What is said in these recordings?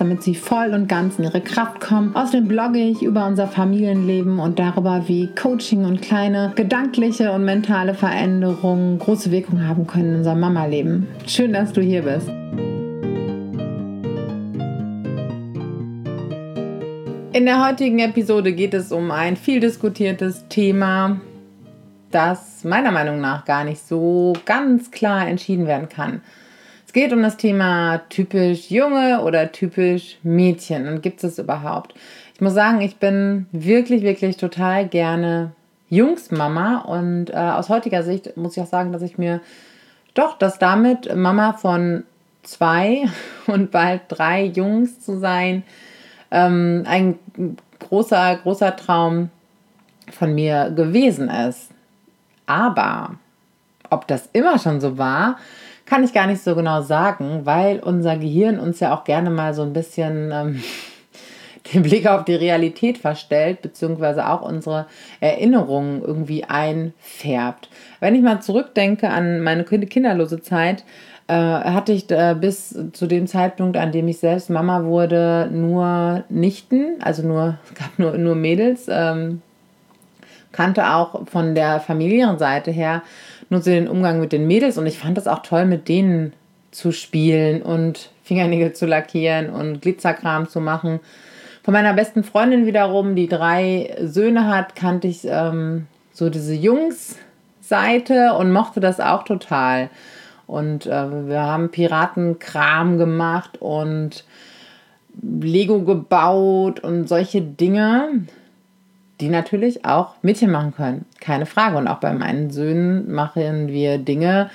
damit sie voll und ganz in ihre Kraft kommen. Außerdem blogge ich über unser Familienleben und darüber, wie Coaching und kleine gedankliche und mentale Veränderungen große Wirkung haben können in unserem Mama-Leben. Schön, dass du hier bist. In der heutigen Episode geht es um ein viel diskutiertes Thema, das meiner Meinung nach gar nicht so ganz klar entschieden werden kann. Es geht um das Thema typisch Junge oder typisch Mädchen und gibt es überhaupt? Ich muss sagen, ich bin wirklich, wirklich total gerne Jungsmama und äh, aus heutiger Sicht muss ich auch sagen, dass ich mir doch, dass damit Mama von zwei und bald drei Jungs zu sein, ähm, ein großer, großer Traum von mir gewesen ist. Aber ob das immer schon so war, kann ich gar nicht so genau sagen, weil unser Gehirn uns ja auch gerne mal so ein bisschen ähm, den Blick auf die Realität verstellt, beziehungsweise auch unsere Erinnerungen irgendwie einfärbt. Wenn ich mal zurückdenke an meine kinderlose Zeit, äh, hatte ich bis zu dem Zeitpunkt, an dem ich selbst Mama wurde, nur Nichten, also nur, es gab nur, nur Mädels. Ähm, kannte auch von der Familienseite her nur so den Umgang mit den Mädels und ich fand es auch toll, mit denen zu spielen und Fingernägel zu lackieren und Glitzerkram zu machen. Von meiner besten Freundin wiederum, die drei Söhne hat, kannte ich ähm, so diese Jungs-Seite und mochte das auch total. Und äh, wir haben Piratenkram gemacht und Lego gebaut und solche Dinge die natürlich auch Mädchen machen können. Keine Frage. Und auch bei meinen Söhnen machen wir Dinge,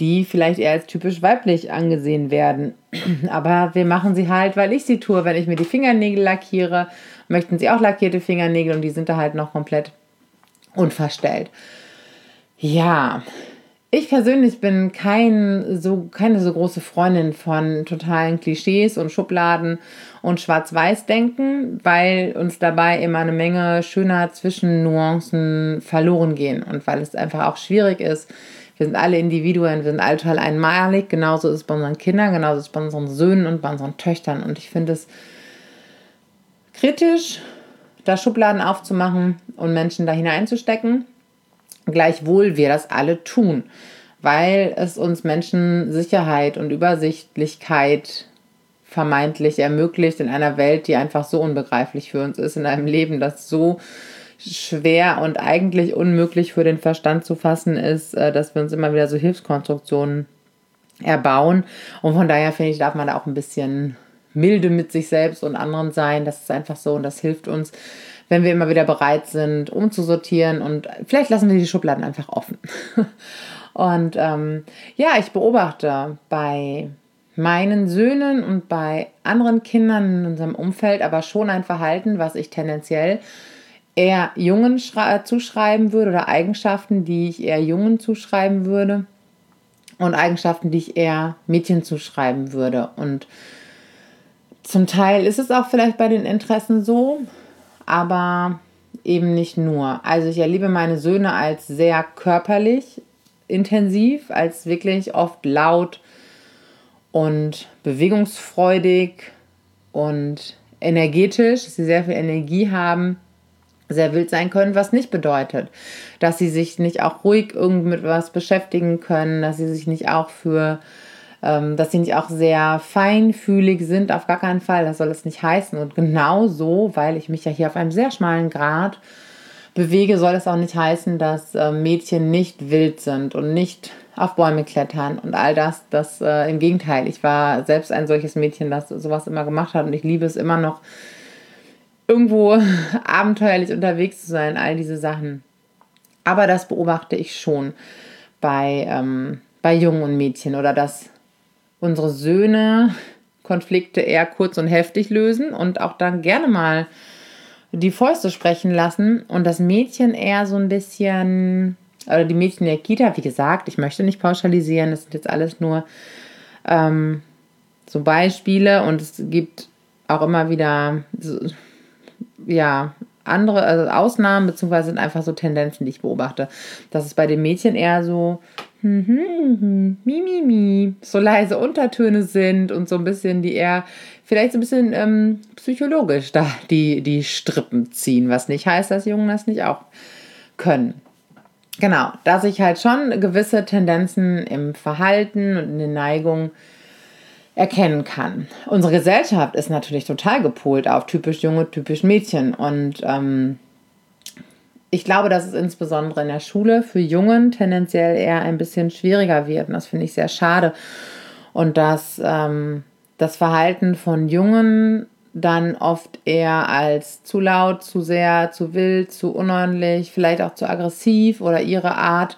die vielleicht eher als typisch weiblich angesehen werden. Aber wir machen sie halt, weil ich sie tue. Wenn ich mir die Fingernägel lackiere, möchten sie auch lackierte Fingernägel und die sind da halt noch komplett unverstellt. Ja, ich persönlich bin kein, so, keine so große Freundin von totalen Klischees und Schubladen und Schwarz-Weiß-Denken, weil uns dabei immer eine Menge schöner Zwischennuancen verloren gehen und weil es einfach auch schwierig ist. Wir sind alle Individuen, wir sind alle total einmalig. Genauso ist es bei unseren Kindern, genauso ist es bei unseren Söhnen und bei unseren Töchtern. Und ich finde es kritisch, da Schubladen aufzumachen und Menschen da hineinzustecken gleichwohl wir das alle tun, weil es uns Menschen Sicherheit und Übersichtlichkeit vermeintlich ermöglicht in einer Welt, die einfach so unbegreiflich für uns ist, in einem Leben, das so schwer und eigentlich unmöglich für den Verstand zu fassen ist, äh, dass wir uns immer wieder so Hilfskonstruktionen erbauen. Und von daher finde ich, darf man da auch ein bisschen milde mit sich selbst und anderen sein. Das ist einfach so und das hilft uns, wenn wir immer wieder bereit sind, umzusortieren und vielleicht lassen wir die Schubladen einfach offen. und ähm, ja, ich beobachte bei meinen Söhnen und bei anderen Kindern in unserem Umfeld aber schon ein Verhalten, was ich tendenziell eher Jungen zuschreiben würde oder Eigenschaften, die ich eher Jungen zuschreiben würde und Eigenschaften, die ich eher Mädchen zuschreiben würde. Und zum Teil ist es auch vielleicht bei den Interessen so, aber eben nicht nur. Also ich erlebe meine Söhne als sehr körperlich intensiv, als wirklich oft laut und bewegungsfreudig und energetisch, dass sie sehr viel Energie haben, sehr wild sein können, was nicht bedeutet, dass sie sich nicht auch ruhig irgendwie mit was beschäftigen können, dass sie sich nicht auch für dass sie nicht auch sehr feinfühlig sind, auf gar keinen Fall, das soll es nicht heißen. Und genau so, weil ich mich ja hier auf einem sehr schmalen Grad bewege, soll es auch nicht heißen, dass äh, Mädchen nicht wild sind und nicht auf Bäume klettern und all das. Das äh, im Gegenteil. Ich war selbst ein solches Mädchen, das sowas immer gemacht hat und ich liebe es immer noch, irgendwo abenteuerlich unterwegs zu sein, all diese Sachen. Aber das beobachte ich schon bei, ähm, bei Jungen und Mädchen oder das unsere Söhne Konflikte eher kurz und heftig lösen und auch dann gerne mal die Fäuste sprechen lassen und das Mädchen eher so ein bisschen, oder die Mädchen der Kita, wie gesagt, ich möchte nicht pauschalisieren, das sind jetzt alles nur ähm, so Beispiele und es gibt auch immer wieder so, ja andere also Ausnahmen beziehungsweise sind einfach so Tendenzen, die ich beobachte, dass es bei den Mädchen eher so mi, mi, mi, so leise Untertöne sind und so ein bisschen, die eher vielleicht so ein bisschen ähm, psychologisch da die, die Strippen ziehen, was nicht heißt, dass Jungen das nicht auch können. Genau, dass ich halt schon gewisse Tendenzen im Verhalten und in den Neigungen erkennen kann. Unsere Gesellschaft ist natürlich total gepolt auf typisch junge, typisch Mädchen und ähm, ich glaube, dass es insbesondere in der Schule für Jungen tendenziell eher ein bisschen schwieriger wird. Und das finde ich sehr schade. Und dass ähm, das Verhalten von Jungen dann oft eher als zu laut, zu sehr, zu wild, zu unordentlich, vielleicht auch zu aggressiv oder ihre Art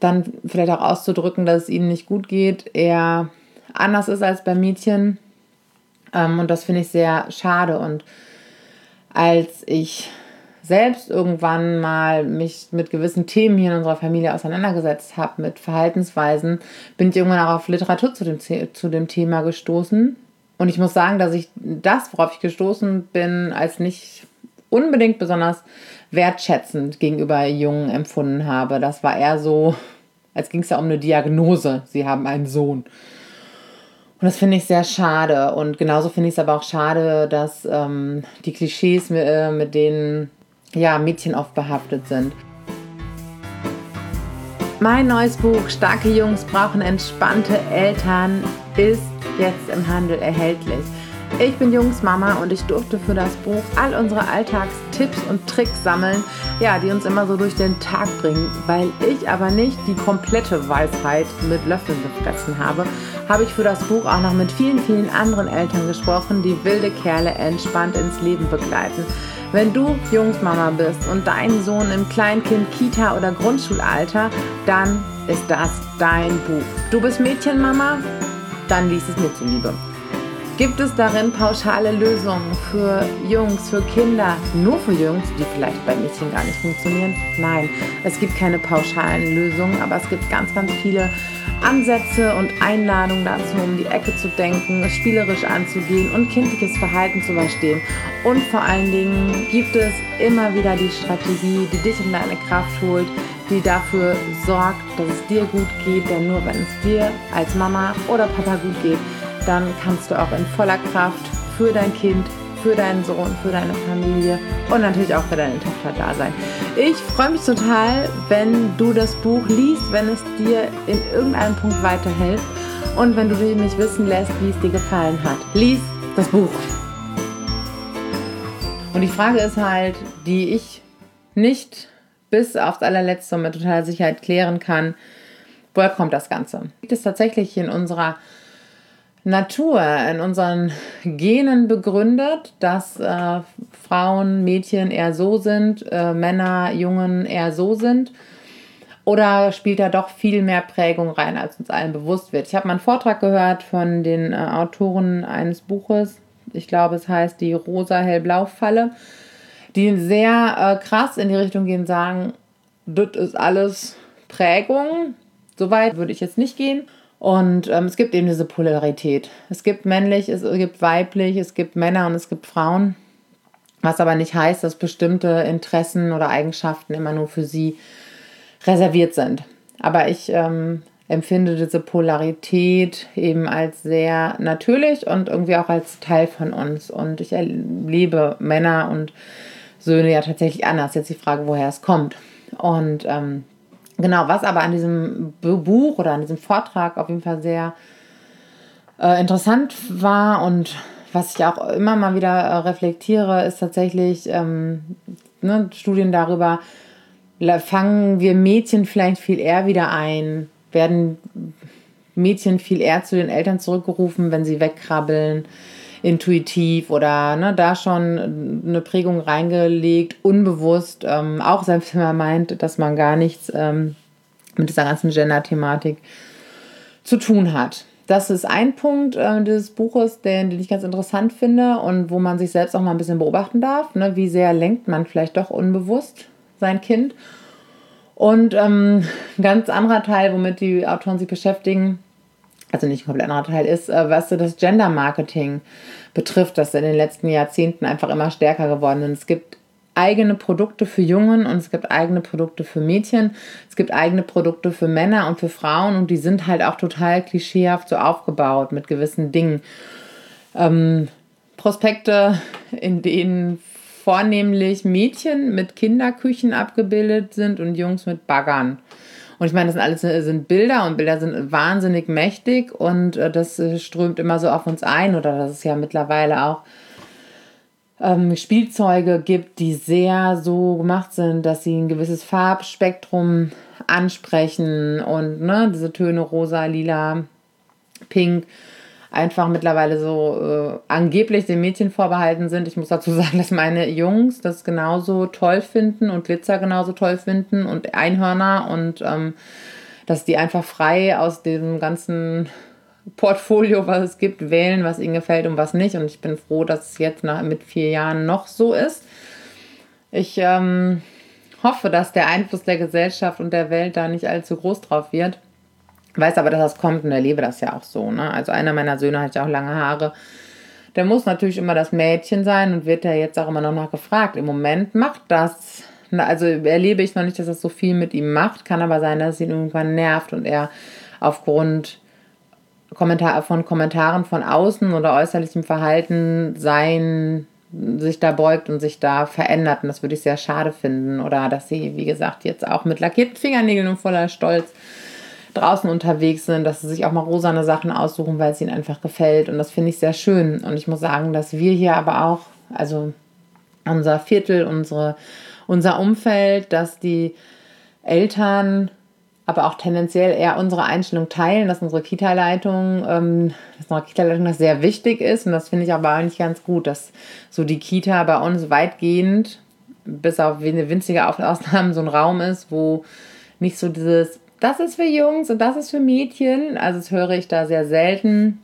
dann vielleicht auch auszudrücken, dass es ihnen nicht gut geht, eher anders ist als bei Mädchen. Ähm, und das finde ich sehr schade. Und als ich selbst irgendwann mal mich mit gewissen Themen hier in unserer Familie auseinandergesetzt habe, mit Verhaltensweisen, bin ich irgendwann auch auf Literatur zu dem, zu dem Thema gestoßen. Und ich muss sagen, dass ich das, worauf ich gestoßen bin, als nicht unbedingt besonders wertschätzend gegenüber Jungen empfunden habe. Das war eher so, als ging es ja um eine Diagnose. Sie haben einen Sohn. Und das finde ich sehr schade. Und genauso finde ich es aber auch schade, dass ähm, die Klischees, mit, äh, mit denen ja, Mädchen oft behaftet sind. Mein neues Buch Starke Jungs brauchen entspannte Eltern ist jetzt im Handel erhältlich. Ich bin Jungsmama und ich durfte für das Buch all unsere Alltagstipps und Tricks sammeln, ja, die uns immer so durch den Tag bringen. Weil ich aber nicht die komplette Weisheit mit Löffeln gefressen habe, habe ich für das Buch auch noch mit vielen, vielen anderen Eltern gesprochen, die wilde Kerle entspannt ins Leben begleiten. Wenn du Jungsmama bist und dein Sohn im Kleinkind, Kita oder Grundschulalter, dann ist das dein Buch. Du bist Mädchenmama? Dann lies es Mädchenliebe. Gibt es darin pauschale Lösungen für Jungs, für Kinder, nur für Jungs, die vielleicht bei Mädchen gar nicht funktionieren? Nein, es gibt keine pauschalen Lösungen, aber es gibt ganz, ganz viele Ansätze und Einladungen dazu, um die Ecke zu denken, spielerisch anzugehen und kindliches Verhalten zu verstehen. Und vor allen Dingen gibt es immer wieder die Strategie, die dich in deine Kraft holt, die dafür sorgt, dass es dir gut geht. Denn nur wenn es dir als Mama oder Papa gut geht, dann kannst du auch in voller Kraft für dein Kind, für deinen Sohn, für deine Familie und natürlich auch für deine Tochter da sein. Ich freue mich total, wenn du das Buch liest, wenn es dir in irgendeinem Punkt weiterhilft und wenn du mich wissen lässt, wie es dir gefallen hat. Lies das Buch. Und die Frage ist halt, die ich nicht bis aufs allerletzte mit totaler Sicherheit klären kann, woher kommt das Ganze? Liegt es tatsächlich in unserer Natur, in unseren Genen begründet, dass äh, Frauen, Mädchen eher so sind, äh, Männer, Jungen eher so sind? Oder spielt da doch viel mehr Prägung rein, als uns allen bewusst wird? Ich habe mal einen Vortrag gehört von den äh, Autoren eines Buches, ich glaube, es heißt die rosa-hellblau-Falle, die sehr äh, krass in die Richtung gehen, sagen, das ist alles Prägung. Soweit würde ich jetzt nicht gehen. Und ähm, es gibt eben diese Polarität. Es gibt männlich, es gibt weiblich, es gibt Männer und es gibt Frauen. Was aber nicht heißt, dass bestimmte Interessen oder Eigenschaften immer nur für sie reserviert sind. Aber ich ähm, empfinde diese Polarität eben als sehr natürlich und irgendwie auch als Teil von uns. Und ich erlebe Männer und Söhne ja tatsächlich anders. Jetzt die Frage, woher es kommt. Und ähm, Genau, was aber an diesem Buch oder an diesem Vortrag auf jeden Fall sehr äh, interessant war und was ich auch immer mal wieder äh, reflektiere, ist tatsächlich ähm, ne, Studien darüber, fangen wir Mädchen vielleicht viel eher wieder ein, werden Mädchen viel eher zu den Eltern zurückgerufen, wenn sie wegkrabbeln, intuitiv oder ne, da schon eine Prägung reingelegt, unbewusst, ähm, auch selbst wenn man meint, dass man gar nichts ähm, mit dieser ganzen Gender-Thematik zu tun hat. das ist ein Punkt äh, des Buches, den, den ich ganz interessant finde und wo man sich selbst auch mal ein bisschen beobachten darf. Ne? Wie sehr lenkt man vielleicht doch unbewusst sein Kind? Und ähm, ein ganz anderer Teil, womit die Autoren sich beschäftigen, also nicht ein komplett anderer Teil ist, äh, was so das Gender Marketing betrifft, das in den letzten Jahrzehnten einfach immer stärker geworden ist. Es gibt eigene Produkte für Jungen und es gibt eigene Produkte für Mädchen. Es gibt eigene Produkte für Männer und für Frauen und die sind halt auch total klischeehaft so aufgebaut mit gewissen Dingen. Ähm, Prospekte, in denen vornehmlich Mädchen mit Kinderküchen abgebildet sind und Jungs mit Baggern. Und ich meine, das sind alles sind Bilder und Bilder sind wahnsinnig mächtig und äh, das äh, strömt immer so auf uns ein oder das ist ja mittlerweile auch ähm, Spielzeuge gibt, die sehr so gemacht sind, dass sie ein gewisses Farbspektrum ansprechen und ne, diese Töne rosa, lila, pink einfach mittlerweile so äh, angeblich den Mädchen vorbehalten sind. Ich muss dazu sagen, dass meine Jungs das genauso toll finden und Glitzer genauso toll finden und Einhörner und ähm, dass die einfach frei aus dem ganzen Portfolio, was es gibt, wählen, was ihnen gefällt und was nicht. Und ich bin froh, dass es jetzt nach, mit vier Jahren noch so ist. Ich ähm, hoffe, dass der Einfluss der Gesellschaft und der Welt da nicht allzu groß drauf wird. Weiß aber, dass das kommt und erlebe das ja auch so. Ne? Also einer meiner Söhne hat ja auch lange Haare. Der muss natürlich immer das Mädchen sein und wird ja jetzt auch immer noch nach gefragt. Im Moment macht das, also erlebe ich noch nicht, dass das so viel mit ihm macht. Kann aber sein, dass es ihn irgendwann nervt und er aufgrund Kommentar von Kommentaren von außen oder äußerlichem Verhalten sein sich da beugt und sich da verändert. Und das würde ich sehr schade finden. Oder dass sie, wie gesagt, jetzt auch mit lackierten Fingernägeln und voller Stolz draußen unterwegs sind, dass sie sich auch mal rosane Sachen aussuchen, weil es ihnen einfach gefällt. Und das finde ich sehr schön. Und ich muss sagen, dass wir hier aber auch, also unser Viertel, unsere, unser Umfeld, dass die Eltern aber auch tendenziell eher unsere Einstellung teilen, dass unsere Kita-Leitung, ähm, dass unsere Kita-Leitung das sehr wichtig ist. Und das finde ich aber eigentlich ganz gut, dass so die Kita bei uns weitgehend, bis auf winzige Ausnahmen, so ein Raum ist, wo nicht so dieses, das ist für Jungs und das ist für Mädchen. Also das höre ich da sehr selten.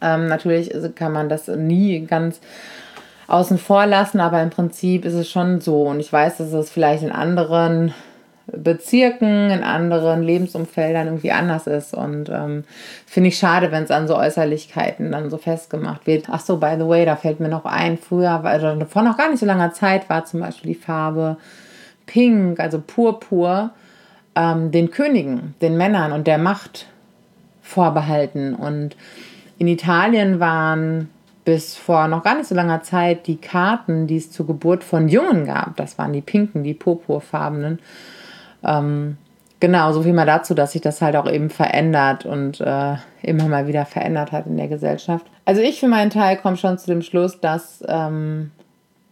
Ähm, natürlich kann man das nie ganz außen vor lassen, aber im Prinzip ist es schon so. Und ich weiß, dass es vielleicht in anderen Bezirken, in anderen Lebensumfeldern irgendwie anders ist. Und ähm, finde ich schade, wenn es an so Äußerlichkeiten dann so festgemacht wird. Ach so, by the way, da fällt mir noch ein, früher, also vor noch gar nicht so langer Zeit war zum Beispiel die Farbe Pink, also Purpur, ähm, den Königen, den Männern und der Macht vorbehalten. Und in Italien waren bis vor noch gar nicht so langer Zeit die Karten, die es zur Geburt von Jungen gab, das waren die pinken, die purpurfarbenen, ähm, genau, so viel mal dazu, dass sich das halt auch eben verändert und äh, immer mal wieder verändert hat in der Gesellschaft. Also ich für meinen Teil komme schon zu dem Schluss, dass ähm,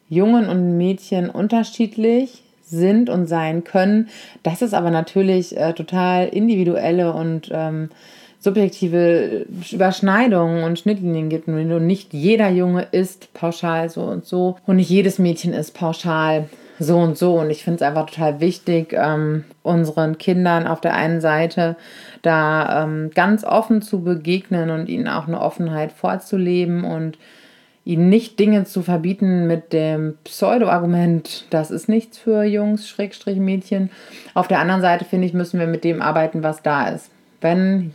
Jungen und Mädchen unterschiedlich sind und sein können, dass es aber natürlich äh, total individuelle und ähm, subjektive Überschneidungen und Schnittlinien gibt. Und nicht jeder Junge ist pauschal so und so und nicht jedes Mädchen ist pauschal so und so. Und ich finde es einfach total wichtig, ähm, unseren Kindern auf der einen Seite da ähm, ganz offen zu begegnen und ihnen auch eine Offenheit vorzuleben und ihnen nicht Dinge zu verbieten mit dem Pseudo-Argument, das ist nichts für Jungs, Schrägstrich Mädchen. Auf der anderen Seite, finde ich, müssen wir mit dem arbeiten, was da ist. Wenn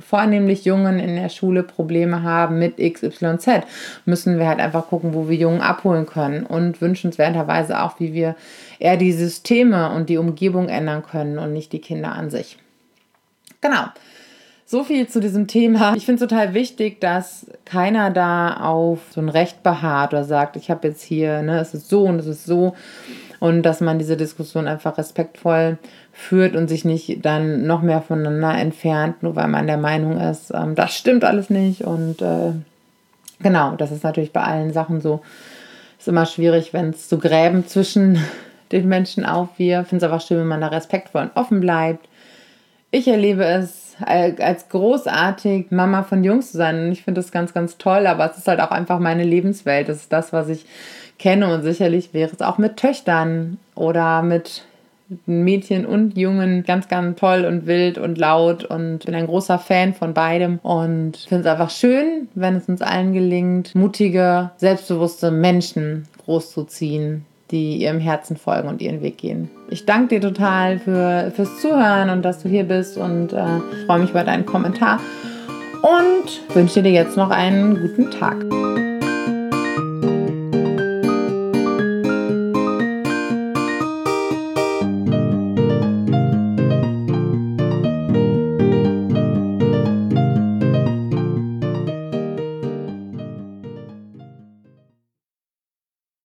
vornehmlich Jungen in der Schule Probleme haben mit XYZ, müssen wir halt einfach gucken, wo wir Jungen abholen können und wünschenswerterweise auch, wie wir eher die Systeme und die Umgebung ändern können und nicht die Kinder an sich. Genau. So viel zu diesem Thema. Ich finde es total wichtig, dass keiner da auf so ein Recht beharrt oder sagt, ich habe jetzt hier, ne, es ist so und es ist so. Und dass man diese Diskussion einfach respektvoll führt und sich nicht dann noch mehr voneinander entfernt, nur weil man der Meinung ist, ähm, das stimmt alles nicht. Und äh, genau, das ist natürlich bei allen Sachen so. Ist immer schwierig, wenn es so Gräben zwischen den Menschen aufwirft. Ich finde es einfach schön, wenn man da respektvoll und offen bleibt. Ich erlebe es als großartig, Mama von Jungs zu sein. Und ich finde das ganz, ganz toll, aber es ist halt auch einfach meine Lebenswelt. Das ist das, was ich kenne. Und sicherlich wäre es auch mit Töchtern oder mit Mädchen und Jungen ganz, ganz toll und wild und laut und bin ein großer Fan von beidem und finde es einfach schön, wenn es uns allen gelingt, mutige, selbstbewusste Menschen großzuziehen, die ihrem Herzen folgen und ihren Weg gehen. Ich danke dir total für, fürs Zuhören und dass du hier bist und äh, freue mich über deinen Kommentar und wünsche dir jetzt noch einen guten Tag.